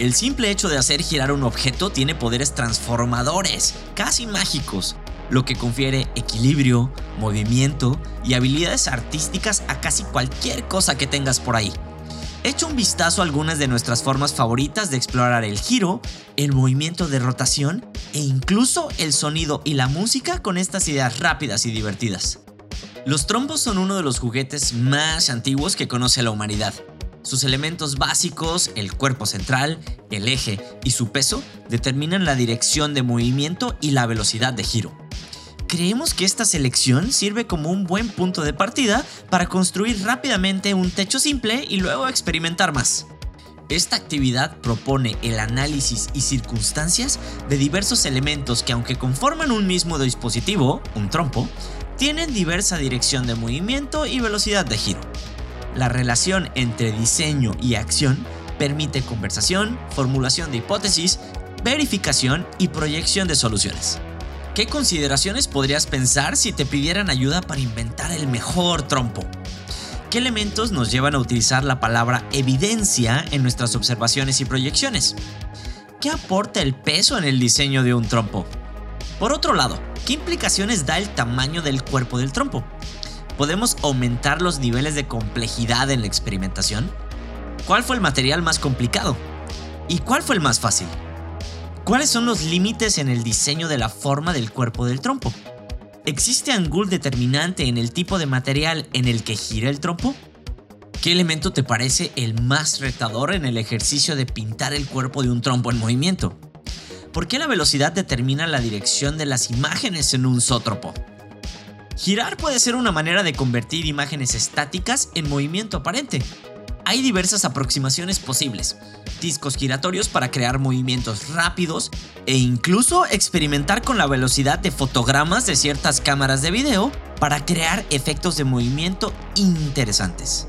El simple hecho de hacer girar un objeto tiene poderes transformadores, casi mágicos, lo que confiere equilibrio, movimiento y habilidades artísticas a casi cualquier cosa que tengas por ahí. Echa un vistazo a algunas de nuestras formas favoritas de explorar el giro, el movimiento de rotación e incluso el sonido y la música con estas ideas rápidas y divertidas. Los trombos son uno de los juguetes más antiguos que conoce la humanidad. Sus elementos básicos, el cuerpo central, el eje y su peso determinan la dirección de movimiento y la velocidad de giro creemos que esta selección sirve como un buen punto de partida para construir rápidamente un techo simple y luego experimentar más. Esta actividad propone el análisis y circunstancias de diversos elementos que aunque conforman un mismo dispositivo, un trompo, tienen diversa dirección de movimiento y velocidad de giro. La relación entre diseño y acción permite conversación, formulación de hipótesis, verificación y proyección de soluciones. ¿Qué consideraciones podrías pensar si te pidieran ayuda para inventar el mejor trompo? ¿Qué elementos nos llevan a utilizar la palabra evidencia en nuestras observaciones y proyecciones? ¿Qué aporta el peso en el diseño de un trompo? Por otro lado, ¿qué implicaciones da el tamaño del cuerpo del trompo? ¿Podemos aumentar los niveles de complejidad en la experimentación? ¿Cuál fue el material más complicado? ¿Y cuál fue el más fácil? ¿Cuáles son los límites en el diseño de la forma del cuerpo del trompo? ¿Existe ángulo determinante en el tipo de material en el que gira el trompo? ¿Qué elemento te parece el más retador en el ejercicio de pintar el cuerpo de un trompo en movimiento? ¿Por qué la velocidad determina la dirección de las imágenes en un zótropo? Girar puede ser una manera de convertir imágenes estáticas en movimiento aparente. Hay diversas aproximaciones posibles, discos giratorios para crear movimientos rápidos e incluso experimentar con la velocidad de fotogramas de ciertas cámaras de video para crear efectos de movimiento interesantes.